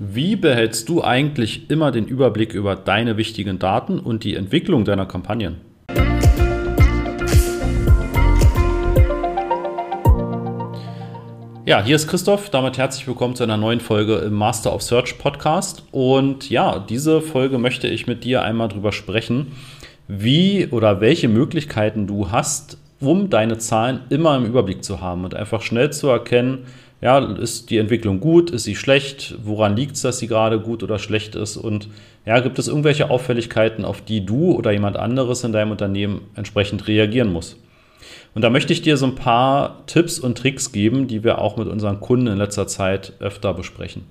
Wie behältst du eigentlich immer den Überblick über deine wichtigen Daten und die Entwicklung deiner Kampagnen? Ja, hier ist Christoph. Damit herzlich willkommen zu einer neuen Folge im Master of Search Podcast. Und ja, diese Folge möchte ich mit dir einmal drüber sprechen, wie oder welche Möglichkeiten du hast, um deine Zahlen immer im Überblick zu haben und einfach schnell zu erkennen, ja, ist die Entwicklung gut, ist sie schlecht, woran liegt es, dass sie gerade gut oder schlecht ist und ja, gibt es irgendwelche Auffälligkeiten, auf die du oder jemand anderes in deinem Unternehmen entsprechend reagieren muss. Und da möchte ich dir so ein paar Tipps und Tricks geben, die wir auch mit unseren Kunden in letzter Zeit öfter besprechen.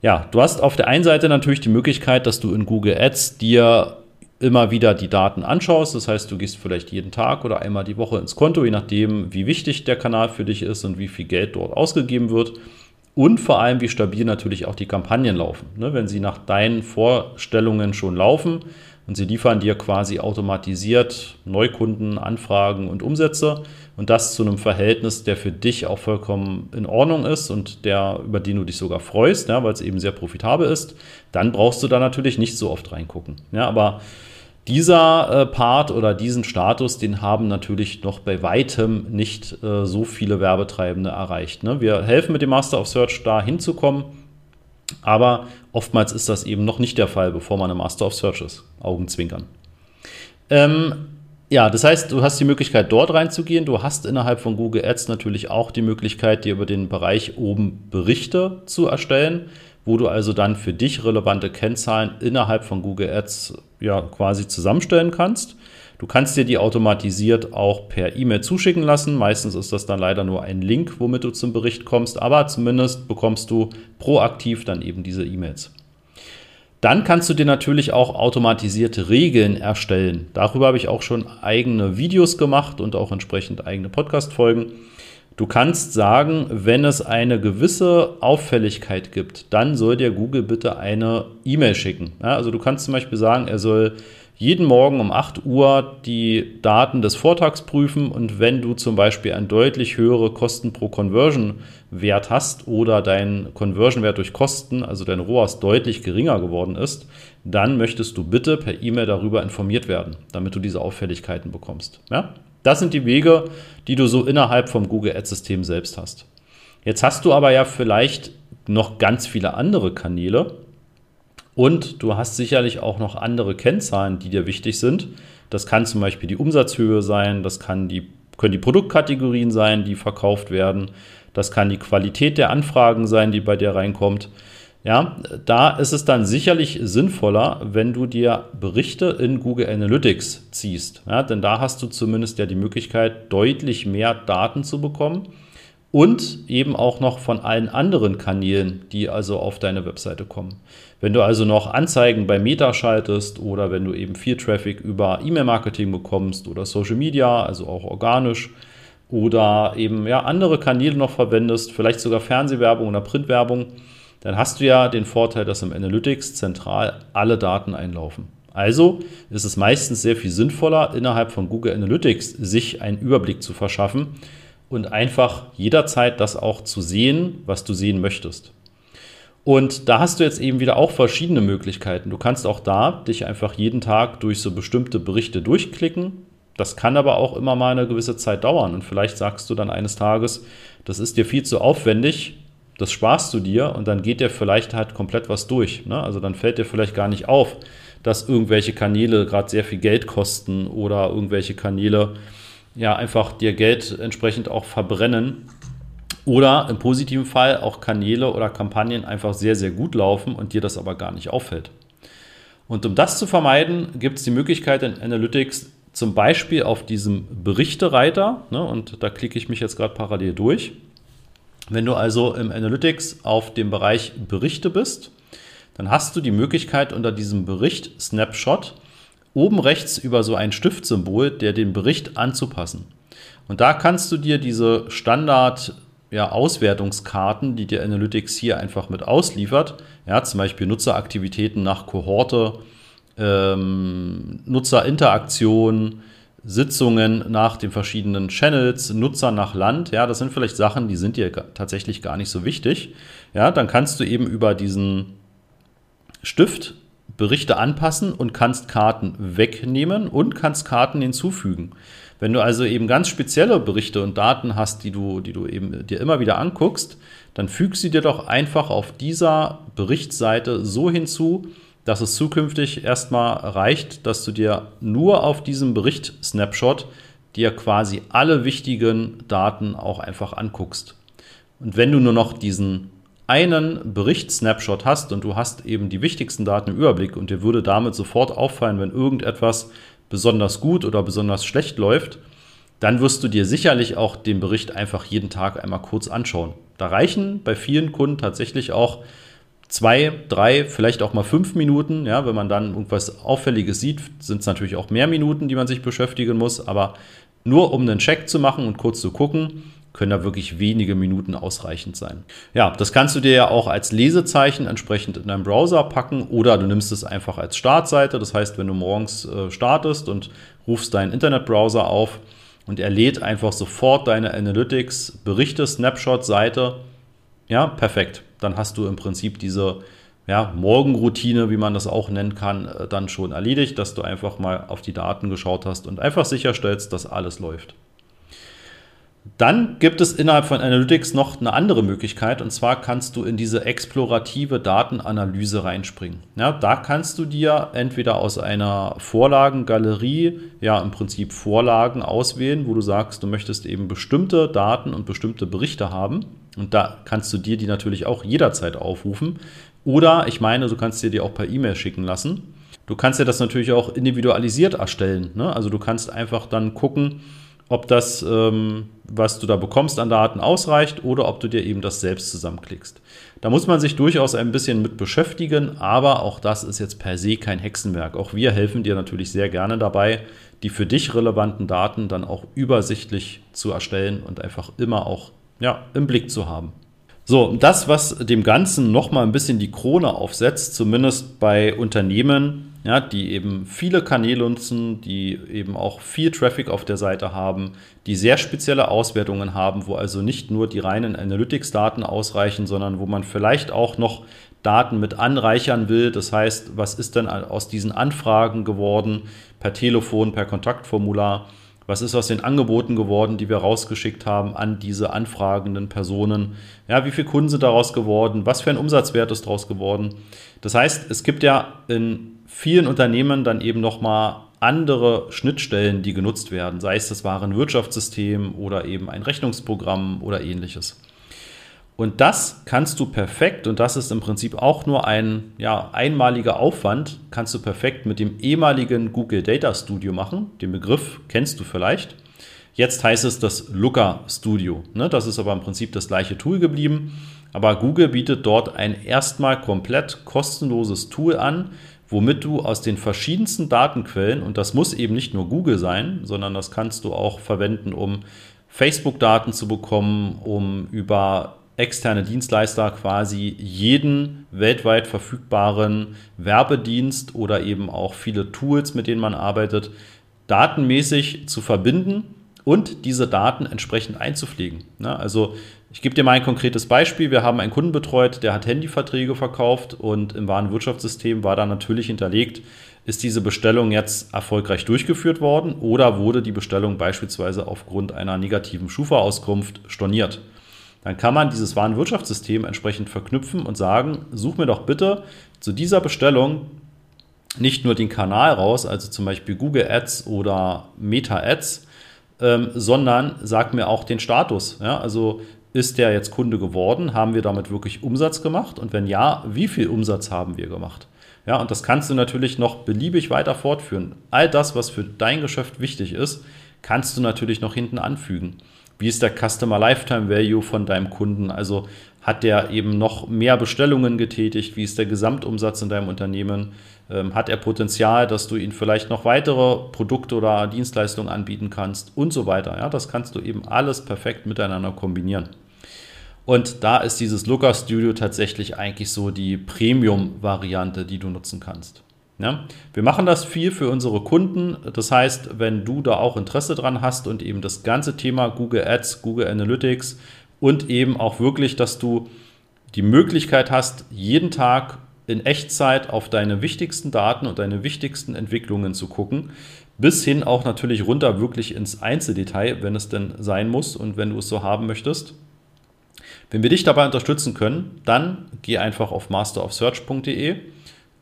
Ja, du hast auf der einen Seite natürlich die Möglichkeit, dass du in Google Ads dir immer wieder die Daten anschaust. Das heißt, du gehst vielleicht jeden Tag oder einmal die Woche ins Konto, je nachdem, wie wichtig der Kanal für dich ist und wie viel Geld dort ausgegeben wird. Und vor allem, wie stabil natürlich auch die Kampagnen laufen. Ne, wenn sie nach deinen Vorstellungen schon laufen und sie liefern dir quasi automatisiert Neukunden, Anfragen und Umsätze und das zu einem Verhältnis, der für dich auch vollkommen in Ordnung ist und der, über den du dich sogar freust, weil es eben sehr profitabel ist, dann brauchst du da natürlich nicht so oft reingucken. Aber dieser äh, Part oder diesen Status, den haben natürlich noch bei weitem nicht äh, so viele Werbetreibende erreicht. Ne? Wir helfen mit dem Master of Search da hinzukommen, aber oftmals ist das eben noch nicht der Fall, bevor man im Master of Search ist. Augenzwinkern. Ähm, ja, das heißt, du hast die Möglichkeit, dort reinzugehen. Du hast innerhalb von Google Ads natürlich auch die Möglichkeit, dir über den Bereich oben Berichte zu erstellen wo du also dann für dich relevante Kennzahlen innerhalb von Google Ads ja quasi zusammenstellen kannst. Du kannst dir die automatisiert auch per E-Mail zuschicken lassen. Meistens ist das dann leider nur ein Link, womit du zum Bericht kommst, aber zumindest bekommst du proaktiv dann eben diese E-Mails. Dann kannst du dir natürlich auch automatisierte Regeln erstellen. Darüber habe ich auch schon eigene Videos gemacht und auch entsprechend eigene Podcast-Folgen. Du kannst sagen, wenn es eine gewisse Auffälligkeit gibt, dann soll dir Google bitte eine E-Mail schicken. Ja, also du kannst zum Beispiel sagen, er soll jeden Morgen um 8 Uhr die Daten des Vortags prüfen und wenn du zum Beispiel einen deutlich höhere Kosten pro Conversion Wert hast oder dein Conversion Wert durch Kosten, also dein ROAS deutlich geringer geworden ist, dann möchtest du bitte per E-Mail darüber informiert werden, damit du diese Auffälligkeiten bekommst. Ja? Das sind die Wege, die du so innerhalb vom Google Ads-System selbst hast. Jetzt hast du aber ja vielleicht noch ganz viele andere Kanäle und du hast sicherlich auch noch andere Kennzahlen, die dir wichtig sind. Das kann zum Beispiel die Umsatzhöhe sein, das kann die, können die Produktkategorien sein, die verkauft werden, das kann die Qualität der Anfragen sein, die bei dir reinkommt. Ja, da ist es dann sicherlich sinnvoller, wenn du dir Berichte in Google Analytics ziehst. Ja, denn da hast du zumindest ja die Möglichkeit, deutlich mehr Daten zu bekommen und eben auch noch von allen anderen Kanälen, die also auf deine Webseite kommen. Wenn du also noch Anzeigen bei Meta schaltest oder wenn du eben viel Traffic über E-Mail-Marketing bekommst oder Social Media, also auch organisch, oder eben ja, andere Kanäle noch verwendest, vielleicht sogar Fernsehwerbung oder Printwerbung, dann hast du ja den Vorteil, dass im Analytics zentral alle Daten einlaufen. Also ist es meistens sehr viel sinnvoller, innerhalb von Google Analytics sich einen Überblick zu verschaffen und einfach jederzeit das auch zu sehen, was du sehen möchtest. Und da hast du jetzt eben wieder auch verschiedene Möglichkeiten. Du kannst auch da dich einfach jeden Tag durch so bestimmte Berichte durchklicken. Das kann aber auch immer mal eine gewisse Zeit dauern. Und vielleicht sagst du dann eines Tages, das ist dir viel zu aufwendig, das sparst du dir und dann geht dir vielleicht halt komplett was durch. Ne? Also dann fällt dir vielleicht gar nicht auf, dass irgendwelche Kanäle gerade sehr viel Geld kosten oder irgendwelche Kanäle ja einfach dir Geld entsprechend auch verbrennen. Oder im positiven Fall auch Kanäle oder Kampagnen einfach sehr, sehr gut laufen und dir das aber gar nicht auffällt. Und um das zu vermeiden, gibt es die Möglichkeit in Analytics zum Beispiel auf diesem Berichtereiter, ne, und da klicke ich mich jetzt gerade parallel durch, wenn du also im Analytics auf dem Bereich Berichte bist, dann hast du die Möglichkeit unter diesem Bericht Snapshot oben rechts über so ein Stiftsymbol, der den Bericht anzupassen. Und da kannst du dir diese Standard ja, Auswertungskarten, die dir Analytics hier einfach mit ausliefert, ja, zum Beispiel Nutzeraktivitäten nach Kohorte, ähm, Nutzerinteraktion, Sitzungen nach den verschiedenen Channels, Nutzer nach Land. Ja, das sind vielleicht Sachen, die sind dir tatsächlich gar nicht so wichtig. Ja, dann kannst du eben über diesen Stift Berichte anpassen und kannst Karten wegnehmen und kannst Karten hinzufügen. Wenn du also eben ganz spezielle Berichte und Daten hast, die du, die du eben dir immer wieder anguckst, dann füg sie dir doch einfach auf dieser Berichtsseite so hinzu, dass es zukünftig erstmal reicht, dass du dir nur auf diesem Bericht-Snapshot dir quasi alle wichtigen Daten auch einfach anguckst. Und wenn du nur noch diesen einen Bericht-Snapshot hast und du hast eben die wichtigsten Daten im Überblick und dir würde damit sofort auffallen, wenn irgendetwas besonders gut oder besonders schlecht läuft, dann wirst du dir sicherlich auch den Bericht einfach jeden Tag einmal kurz anschauen. Da reichen bei vielen Kunden tatsächlich auch zwei, drei, vielleicht auch mal fünf Minuten. Ja, wenn man dann irgendwas Auffälliges sieht, sind es natürlich auch mehr Minuten, die man sich beschäftigen muss. Aber nur um einen Check zu machen und kurz zu gucken, können da wirklich wenige Minuten ausreichend sein. Ja, das kannst du dir ja auch als Lesezeichen entsprechend in deinem Browser packen oder du nimmst es einfach als Startseite. Das heißt, wenn du morgens äh, startest und rufst deinen Internetbrowser auf und er lädt einfach sofort deine Analytics, Berichte, Snapshot-Seite, ja, perfekt. Dann hast du im Prinzip diese ja, Morgenroutine, wie man das auch nennen kann, äh, dann schon erledigt, dass du einfach mal auf die Daten geschaut hast und einfach sicherstellst, dass alles läuft. Dann gibt es innerhalb von Analytics noch eine andere Möglichkeit und zwar kannst du in diese explorative Datenanalyse reinspringen. Ja, da kannst du dir entweder aus einer Vorlagengalerie, ja im Prinzip Vorlagen auswählen, wo du sagst, du möchtest eben bestimmte Daten und bestimmte Berichte haben und da kannst du dir die natürlich auch jederzeit aufrufen. Oder ich meine, du kannst dir die auch per E-Mail schicken lassen. Du kannst dir das natürlich auch individualisiert erstellen. Ne? Also du kannst einfach dann gucken, ob das, ähm, was du da bekommst an Daten, ausreicht oder ob du dir eben das selbst zusammenklickst. Da muss man sich durchaus ein bisschen mit beschäftigen, aber auch das ist jetzt per se kein Hexenwerk. Auch wir helfen dir natürlich sehr gerne dabei, die für dich relevanten Daten dann auch übersichtlich zu erstellen und einfach immer auch ja, im Blick zu haben. So, das, was dem Ganzen nochmal ein bisschen die Krone aufsetzt, zumindest bei Unternehmen, ja, die eben viele Kanäle nutzen, die eben auch viel Traffic auf der Seite haben, die sehr spezielle Auswertungen haben, wo also nicht nur die reinen Analytics-Daten ausreichen, sondern wo man vielleicht auch noch Daten mit anreichern will. Das heißt, was ist denn aus diesen Anfragen geworden per Telefon, per Kontaktformular? Was ist aus den Angeboten geworden, die wir rausgeschickt haben an diese anfragenden Personen? Ja, wie viele Kunden sind daraus geworden? Was für ein Umsatzwert ist daraus geworden? Das heißt, es gibt ja in vielen Unternehmen dann eben nochmal andere Schnittstellen, die genutzt werden, sei es das Warenwirtschaftssystem oder eben ein Rechnungsprogramm oder ähnliches. Und das kannst du perfekt, und das ist im Prinzip auch nur ein ja, einmaliger Aufwand, kannst du perfekt mit dem ehemaligen Google Data Studio machen. Den Begriff kennst du vielleicht. Jetzt heißt es das Looker Studio. Ne? Das ist aber im Prinzip das gleiche Tool geblieben. Aber Google bietet dort ein erstmal komplett kostenloses Tool an, womit du aus den verschiedensten Datenquellen, und das muss eben nicht nur Google sein, sondern das kannst du auch verwenden, um Facebook-Daten zu bekommen, um über externe Dienstleister quasi jeden weltweit verfügbaren Werbedienst oder eben auch viele Tools, mit denen man arbeitet, datenmäßig zu verbinden und diese Daten entsprechend einzupflegen. Ne? Also ich gebe dir mal ein konkretes Beispiel. Wir haben einen Kunden betreut, der hat Handyverträge verkauft und im Warenwirtschaftssystem war da natürlich hinterlegt, ist diese Bestellung jetzt erfolgreich durchgeführt worden oder wurde die Bestellung beispielsweise aufgrund einer negativen Schufa-Auskunft storniert. Dann kann man dieses Warenwirtschaftssystem entsprechend verknüpfen und sagen, such mir doch bitte zu dieser Bestellung nicht nur den Kanal raus, also zum Beispiel Google Ads oder Meta Ads, ähm, sondern sag mir auch den Status. Ja? Also ist der jetzt Kunde geworden? Haben wir damit wirklich Umsatz gemacht? Und wenn ja, wie viel Umsatz haben wir gemacht? Ja, und das kannst du natürlich noch beliebig weiter fortführen. All das, was für dein Geschäft wichtig ist, kannst du natürlich noch hinten anfügen. Wie ist der Customer Lifetime Value von deinem Kunden? Also hat der eben noch mehr Bestellungen getätigt? Wie ist der Gesamtumsatz in deinem Unternehmen? Ähm, hat er Potenzial, dass du ihn vielleicht noch weitere Produkte oder Dienstleistungen anbieten kannst und so weiter? Ja, das kannst du eben alles perfekt miteinander kombinieren. Und da ist dieses Looker Studio tatsächlich eigentlich so die Premium-Variante, die du nutzen kannst. Ja, wir machen das viel für unsere Kunden. Das heißt, wenn du da auch Interesse dran hast und eben das ganze Thema Google Ads, Google Analytics und eben auch wirklich, dass du die Möglichkeit hast, jeden Tag in Echtzeit auf deine wichtigsten Daten und deine wichtigsten Entwicklungen zu gucken, bis hin auch natürlich runter wirklich ins Einzeldetail, wenn es denn sein muss und wenn du es so haben möchtest. Wenn wir dich dabei unterstützen können, dann geh einfach auf masterofsearch.de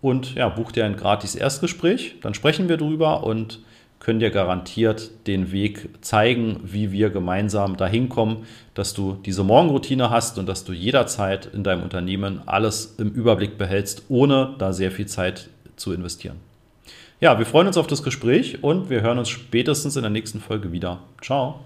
und ja, buch dir ein gratis Erstgespräch. Dann sprechen wir drüber und können dir garantiert den Weg zeigen, wie wir gemeinsam dahin kommen, dass du diese Morgenroutine hast und dass du jederzeit in deinem Unternehmen alles im Überblick behältst, ohne da sehr viel Zeit zu investieren. Ja, wir freuen uns auf das Gespräch und wir hören uns spätestens in der nächsten Folge wieder. Ciao.